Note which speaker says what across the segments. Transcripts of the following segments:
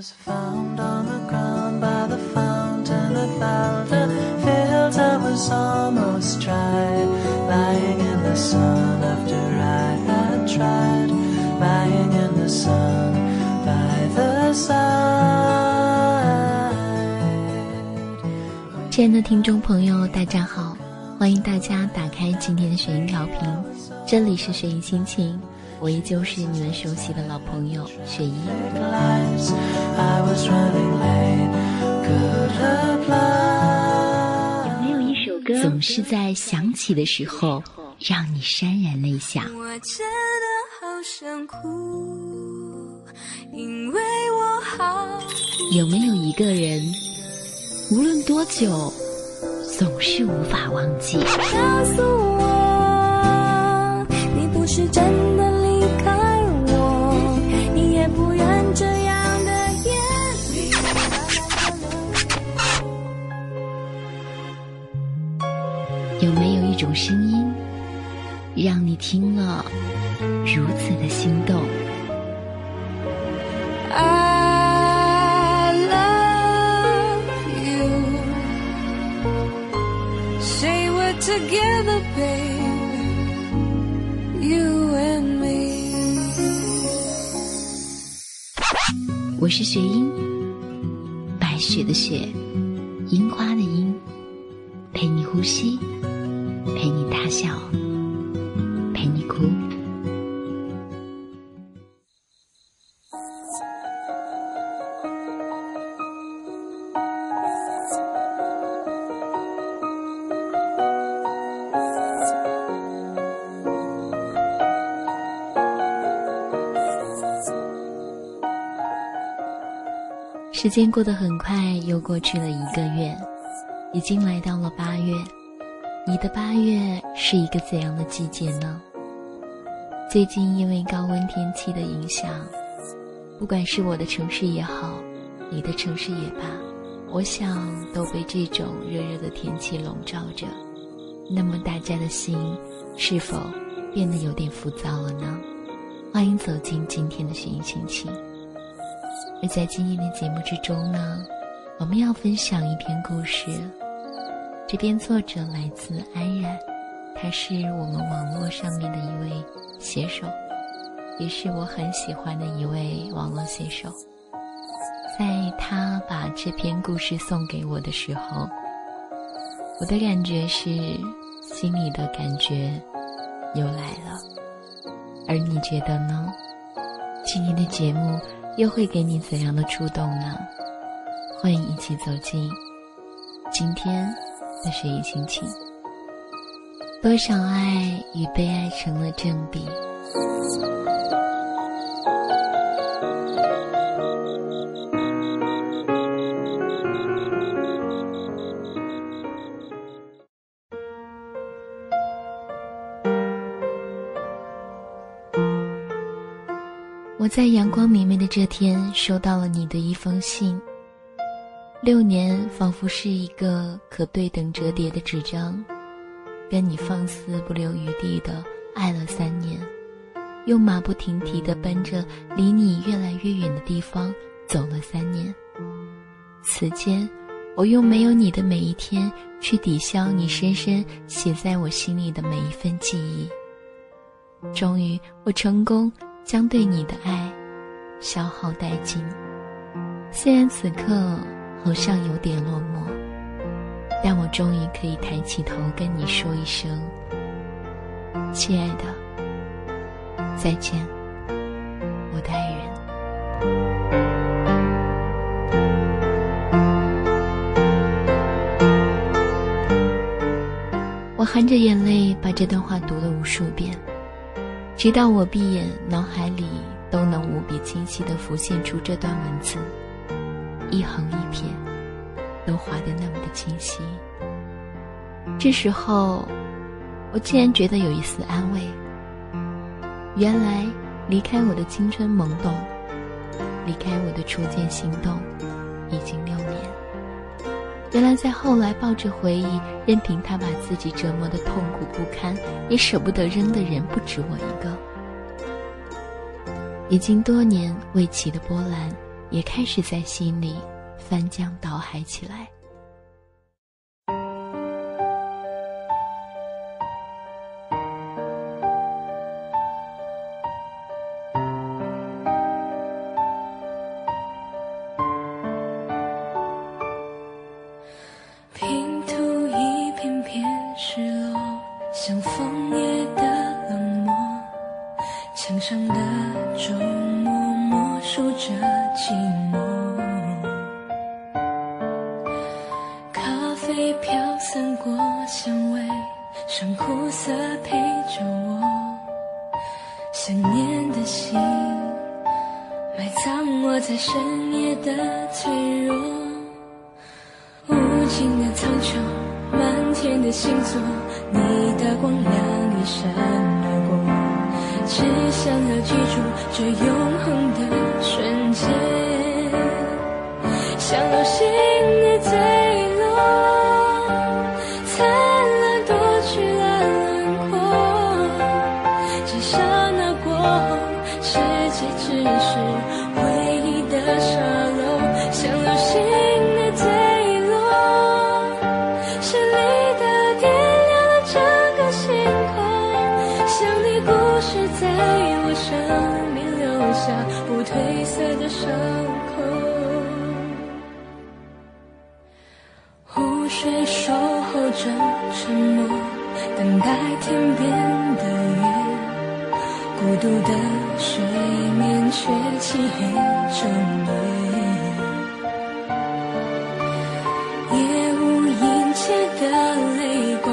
Speaker 1: 亲爱的听众朋友，大家好，欢迎大家打开今天的雪音调频，这里是雪音心情，我依旧是你们熟悉的老朋友雪一。
Speaker 2: Lights, I was running late, could apply.
Speaker 1: 没有一首歌总是在响起的时候让你潸然泪下？
Speaker 3: 我真的好想哭，因为我好
Speaker 1: 有没有一个人，无论多久，总是无法忘记？
Speaker 3: 告诉我，
Speaker 1: 听了如此的心动？时间过得很快，又过去了一个月，已经来到了八月。你的八月是一个怎样的季节呢？最近因为高温天气的影响，不管是我的城市也好，你的城市也罢，我想都被这种热热的天气笼罩着。那么大家的心是否变得有点浮躁了呢？欢迎走进今天的寻音心情。而在今天的节目之中呢，我们要分享一篇故事。这篇作者来自安然，他是我们网络上面的一位写手，也是我很喜欢的一位网络写手。在他把这篇故事送给我的时候，我的感觉是心里的感觉又来了。而你觉得呢？今天的节目。又会给你怎样的触动呢？欢迎一起走进今天的学习心情。多少爱与被爱成了正比。在阳光明媚的这天收到了你的一封信。六年仿佛是一个可对等折叠的纸张，跟你放肆不留余地的爱了三年，又马不停蹄的奔着离你越来越远的地方走了三年。此间，我用没有你的每一天去抵消你深深写在我心里的每一份记忆。终于，我成功。将对你的爱消耗殆尽。虽然此刻好像有点落寞，但我终于可以抬起头跟你说一声：“亲爱的，再见，我的爱人。”我含着眼泪把这段话读了无数遍。直到我闭眼，脑海里都能无比清晰地浮现出这段文字，一横一撇，都划得那么的清晰。这时候，我竟然觉得有一丝安慰。原来，离开我的青春懵懂，离开我的初见心动，已经六年。原来，在后来抱着回忆，任凭他把自己折磨的痛苦不堪，也舍不得扔的人不止我一个。已经多年未起的波澜，也开始在心里翻江倒海起来。
Speaker 3: 只是回忆的沙漏像流星的坠落是你的点亮了整个星空像你故事
Speaker 1: 在
Speaker 3: 我生命留下不褪色的伤口湖水守候着沉默等待天边的月孤独的水。却漆黑着夜夜无银街的泪光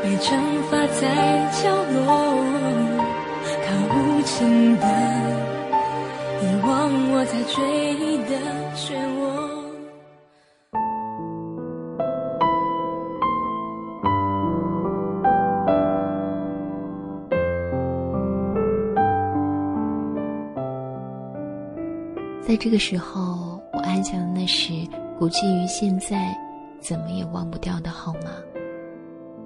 Speaker 3: 被蒸发在角落看无尽的遗忘我在追忆的漩
Speaker 1: 在这个时候，我按下了那时估计于现在怎么也忘不掉的号码。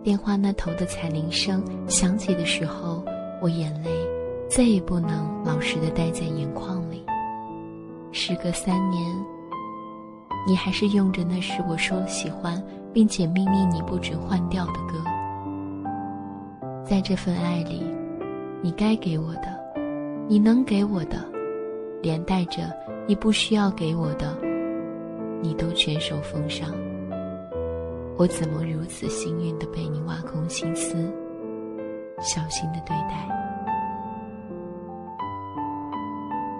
Speaker 1: 电话那头的彩铃声响起的时候，我眼泪再也不能老实的待在眼眶里。时隔三年，你还是用着那时我说了喜欢，并且命令你不准换掉的歌。在这份爱里，你该给我的，你能给我的，连带着。你不需要给我的，你都全手奉上。我怎么如此幸运的被你挖空心思，小心的对待？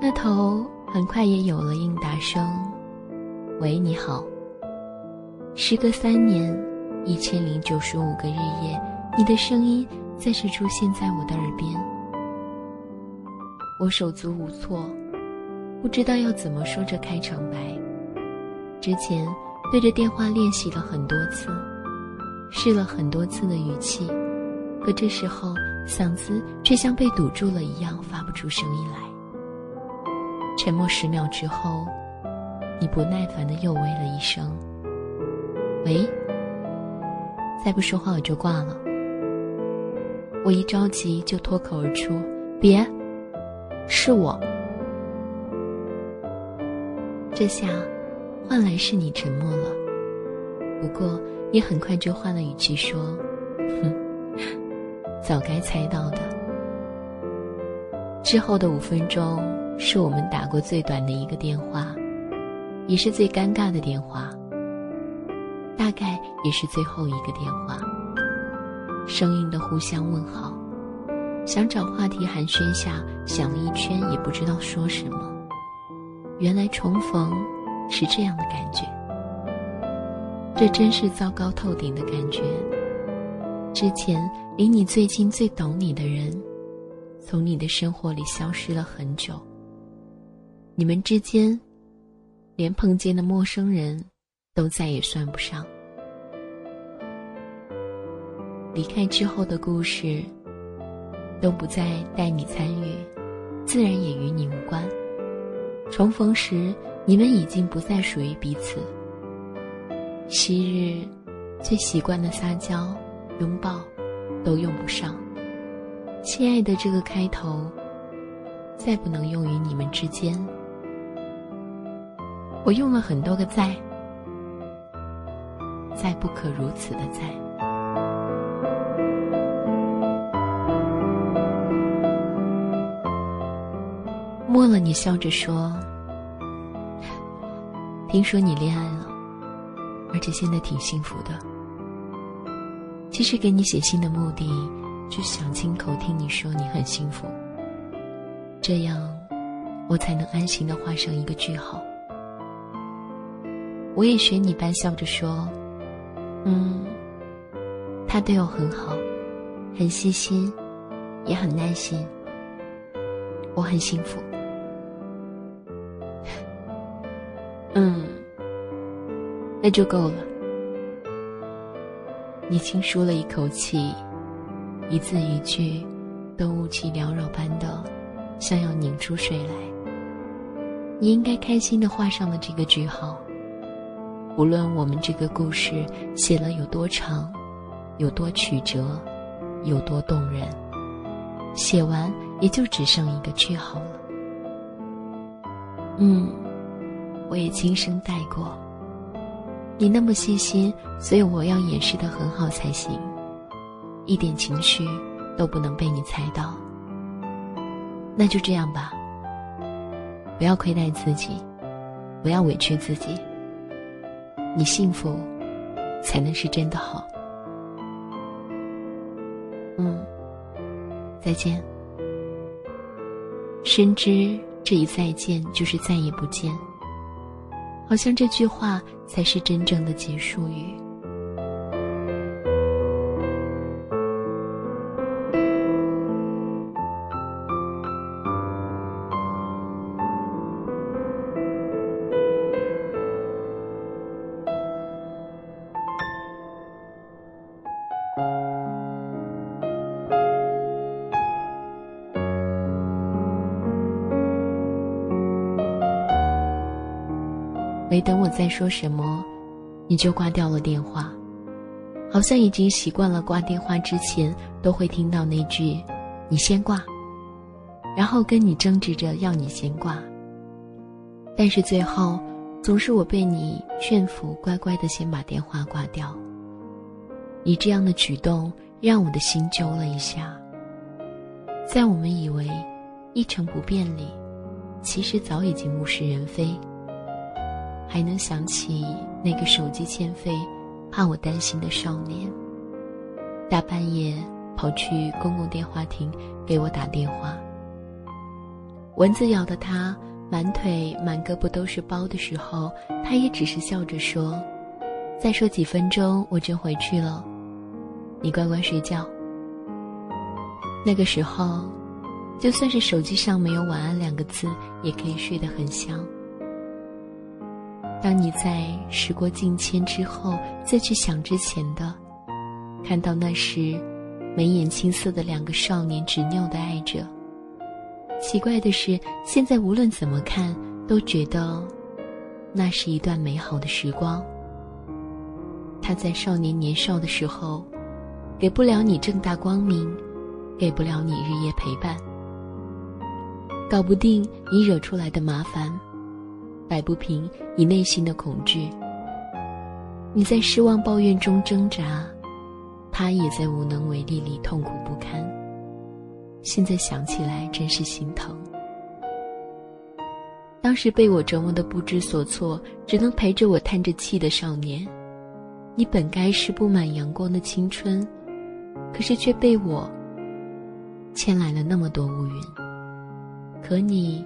Speaker 1: 那头很快也有了应答声：“喂，你好。”时隔三年，一千零九十五个日夜，你的声音再次出现在我的耳边，我手足无措。不知道要怎么说这开场白。之前对着电话练习了很多次，试了很多次的语气，可这时候嗓子却像被堵住了一样，发不出声音来。沉默十秒之后，你不耐烦的又喂了一声：“喂。”再不说话我就挂了。我一着急就脱口而出：“别，是我。”这下，换来是你沉默了。不过，你很快就换了语气说：“哼，早该猜到的。”之后的五分钟是我们打过最短的一个电话，也是最尴尬的电话，大概也是最后一个电话。生硬的互相问好，想找话题寒暄下，想了一圈也不知道说什么。原来重逢是这样的感觉，这真是糟糕透顶的感觉。之前离你最近、最懂你的人，从你的生活里消失了很久。你们之间，连碰见的陌生人，都再也算不上。离开之后的故事，都不再带你参与，自然也与你无关。重逢时，你们已经不再属于彼此。昔日最习惯的撒娇、拥抱，都用不上。亲爱的，这个开头，再不能用于你们之间。我用了很多个在，再不可如此的在。摸了你，笑着说：“听说你恋爱了，而且现在挺幸福的。”其实给你写信的目的，就想亲口听你说你很幸福，这样我才能安心的画上一个句号。我也学你般笑着说：“嗯，他对我很好，很细心，也很耐心，我很幸福。”嗯，那就够了。你轻舒了一口气，一字一句都雾气缭绕般的，像要拧出水来。你应该开心的画上了这个句号。无论我们这个故事写了有多长，有多曲折，有多动人，写完也就只剩一个句号了。嗯，我也轻声带过。你那么细心，所以我要掩饰的很好才行，一点情绪都不能被你猜到。那就这样吧，不要亏待自己，不要委屈自己。你幸福，才能是真的好。嗯，再见。深知这一再见就是再也不见。好像这句话才是真正的结束语。再说什么，你就挂掉了电话，好像已经习惯了挂电话之前都会听到那句“你先挂”，然后跟你争执着要你先挂。但是最后，总是我被你劝服，乖乖的先把电话挂掉。你这样的举动让我的心揪了一下。在我们以为一成不变里，其实早已经物是人非。还能想起那个手机欠费、怕我担心的少年，大半夜跑去公共电话亭给我打电话。蚊子咬的他满腿满胳膊都是包的时候，他也只是笑着说：“再说几分钟我就回去了，你乖乖睡觉。”那个时候，就算是手机上没有“晚安”两个字，也可以睡得很香。当你在时过境迁之后再去想之前的，看到那时眉眼青涩的两个少年执拗的爱着。奇怪的是，现在无论怎么看，都觉得那是一段美好的时光。他在少年年少的时候，给不了你正大光明，给不了你日夜陪伴，搞不定你惹出来的麻烦。摆不平你内心的恐惧，你在失望抱怨中挣扎，他也在无能为力里痛苦不堪。现在想起来真是心疼。当时被我折磨的不知所措，只能陪着我叹着气的少年，你本该是布满阳光的青春，可是却被我牵来了那么多乌云。可你，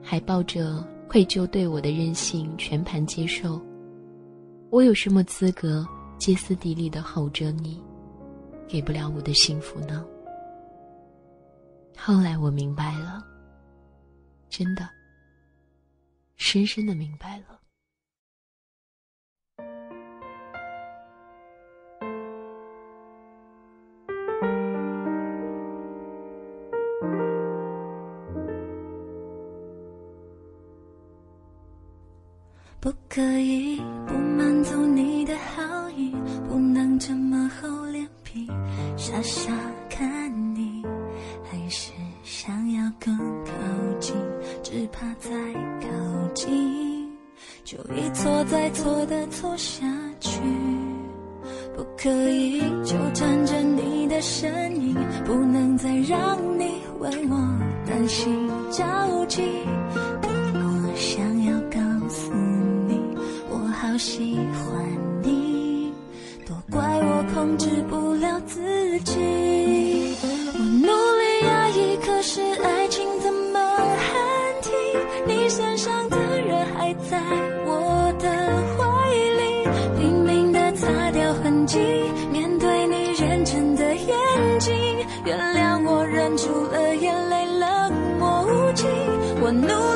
Speaker 1: 还抱着。愧疚对我的任性全盘接受，我有什么资格歇斯底里的吼着你，给不了我的幸福呢？后来我明白了，真的，深深的明白了。
Speaker 3: 可以纠缠着你的身影，不能再让你为我担心着急。多么想要告诉你，我好喜欢你，都怪我控制不了自己。我努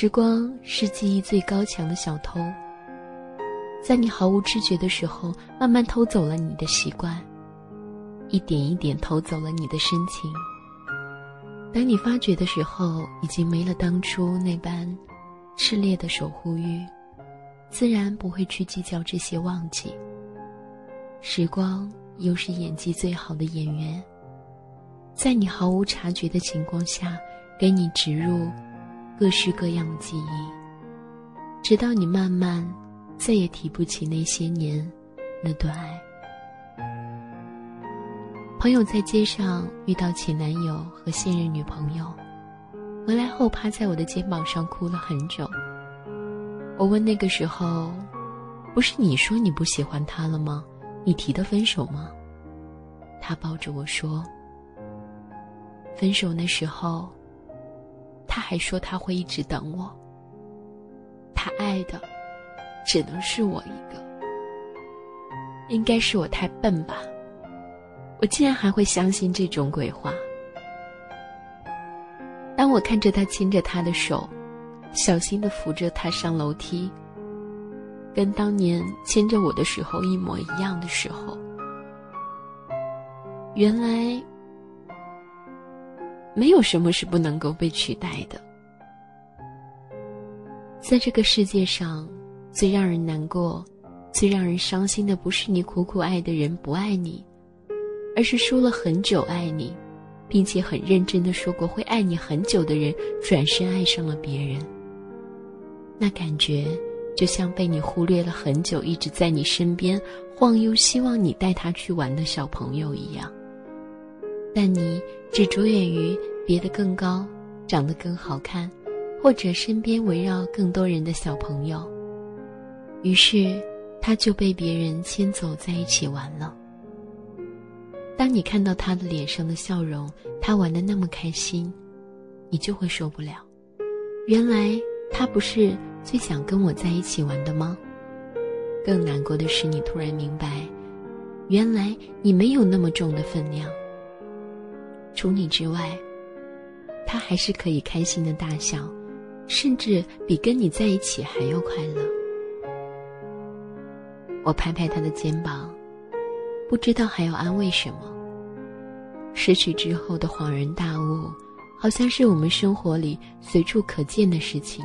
Speaker 1: 时光是记忆最高强的小偷，在你毫无知觉的时候，慢慢偷走了你的习惯，一点一点偷走了你的深情。当你发觉的时候，已经没了当初那般炽烈的守护欲，自然不会去计较这些忘记。时光又是演技最好的演员，在你毫无察觉的情况下，给你植入各式各样的记忆，直到你慢慢再也提不起那些年那段爱。朋友在街上遇到前男友和现任女朋友，回来后趴在我的肩膀上哭了很久。我问那个时候，不是你说你不喜欢他了吗？你提的分手吗？他抱着我说，分手那时候。他还说他会一直等我。他爱的只能是我一个。应该是我太笨吧，我竟然还会相信这种鬼话。当我看着他牵着他的手，小心的扶着他上楼梯，跟当年牵着我的时候一模一样的时候，原来。没有什么是不能够被取代的。在这个世界上，最让人难过、最让人伤心的，不是你苦苦爱的人不爱你，而是说了很久爱你，并且很认真的说过会爱你很久的人，转身爱上了别人。那感觉就像被你忽略了很久，一直在你身边晃悠，希望你带他去玩的小朋友一样。但你只着眼于别的更高、长得更好看，或者身边围绕更多人的小朋友，于是他就被别人牵走在一起玩了。当你看到他的脸上的笑容，他玩的那么开心，你就会受不了。原来他不是最想跟我在一起玩的吗？更难过的是，你突然明白，原来你没有那么重的分量。除你之外，他还是可以开心的大笑，甚至比跟你在一起还要快乐。我拍拍他的肩膀，不知道还要安慰什么。失去之后的恍然大悟，好像是我们生活里随处可见的事情。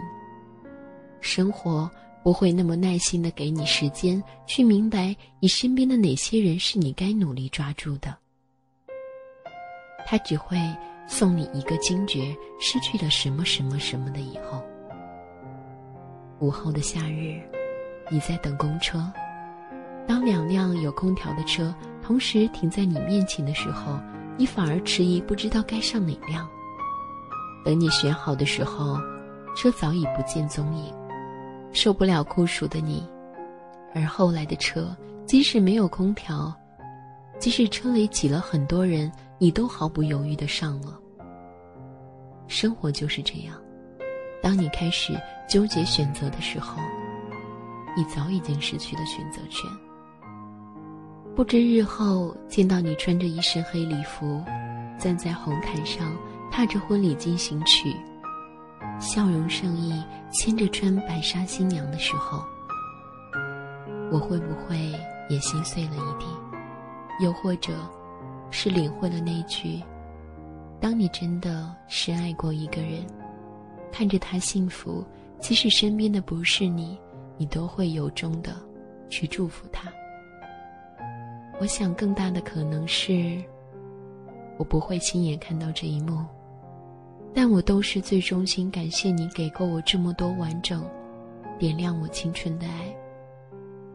Speaker 1: 生活不会那么耐心的给你时间去明白你身边的哪些人是你该努力抓住的，他只会送你一个惊觉失去了什么什么什么的以后。午后的夏日，你在等公车，当两辆有空调的车同时停在你面前的时候。你反而迟疑，不知道该上哪辆。等你选好的时候，车早已不见踪影。受不了酷暑的你，而后来的车，即使没有空调，即使车里挤了很多人，你都毫不犹豫的上了。生活就是这样，当你开始纠结选择的时候，你早已经失去了选择权。不知日后见到你穿着一身黑礼服，站在红毯上，踏着婚礼进行曲，笑容盛意，牵着穿白纱新娘的时候，我会不会也心碎了一地？又或者，是领会了那句：当你真的深爱过一个人，看着他幸福，即使身边的不是你，你都会由衷的去祝福他。我想，更大的可能是，我不会亲眼看到这一幕，但我都是最衷心感谢你给过我这么多完整，点亮我青春的爱。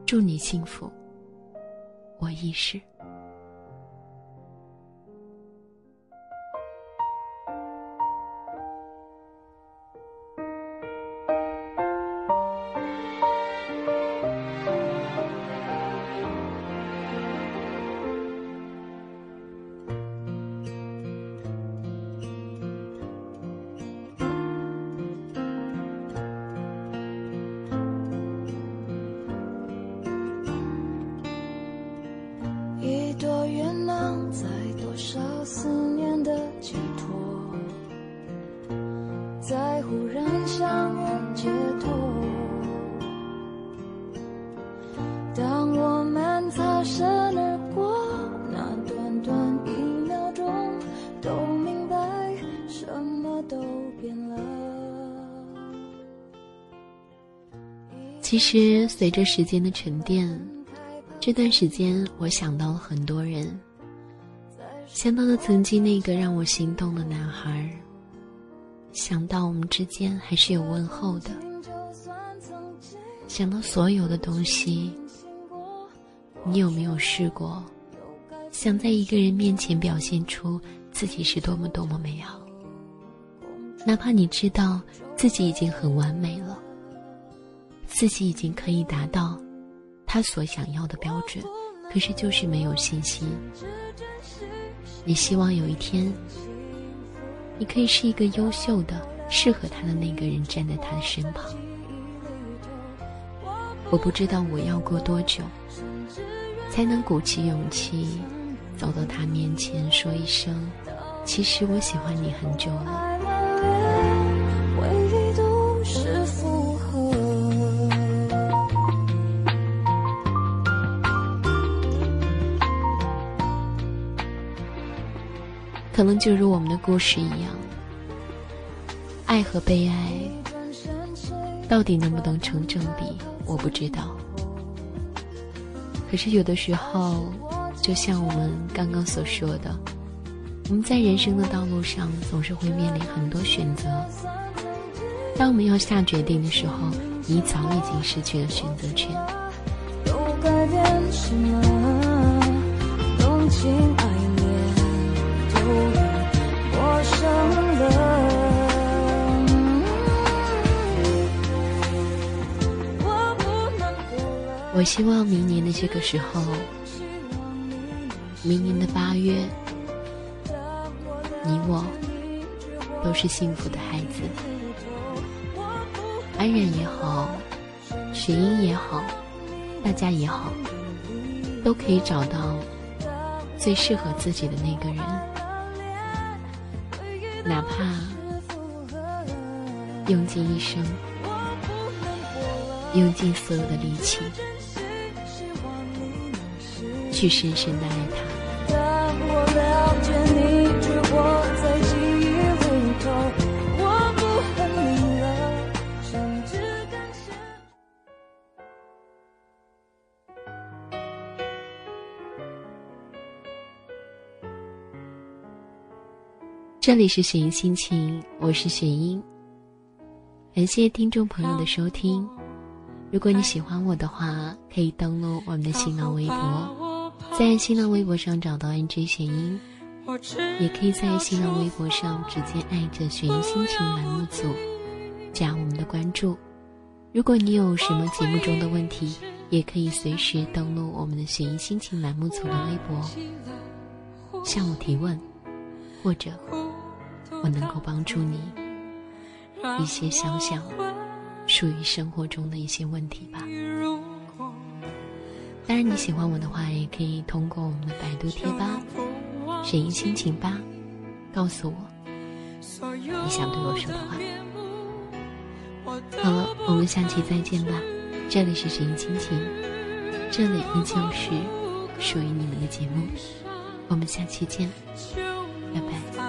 Speaker 1: 祝你幸福，我亦是。其实，随着时间的沉淀，这段时间我想到了很多人，想到了曾经那个让我心动的男孩，想到我们之间还是有问候的，想到所有的东西。你有没有试过，想在一个人面前表现出自己是多么多么美好，哪怕你知道自己已经很完美了。自己已经可以达到他所想要的标准，可是就是没有信心。你希望有一天，你可以是一个优秀的、适合他的那个人，站在他的身旁。我不知道我要过多久，才能鼓起勇气走到他面前，说一声：“其实我喜欢你很久了。”可能就如我们的故事一样，爱和被爱到底能不能成正比，我不知道。可是有的时候，就像我们刚刚所说的，我们在人生的道路上总是会面临很多选择。当我们要下决定的时候，你早已经失去了选择权。我希望明年的这个时候，明年的八月，你我都是幸福的孩子，安然也好，雪英也好，大家也好，都可以找到最适合自己的那个人。
Speaker 3: 哪怕用尽一生，用尽所有的力气，去深深的爱他。这里是雪音心情，我是雪音。感谢听众朋友的收听。如果你喜欢我的话，可以登录我们的新浪微博，在新浪微博上找到 NJ 雪音，也可以在新浪微博上直接艾特雪音心情栏目组，加我们的关注。如果你有什么节目中的问题，也可以随时登录我们的雪音心情栏目组的微博，向我提问，或者。我能够帮助你一些想想属于生活中的一些问题吧。当然，你喜欢我的话，也可以通过我们的百度贴吧“水音心情吧”告诉我你想对我说的话。好了，我们下期再见吧。这里是水音心情，这里依旧是属于你们的节目。我们下期见，拜拜。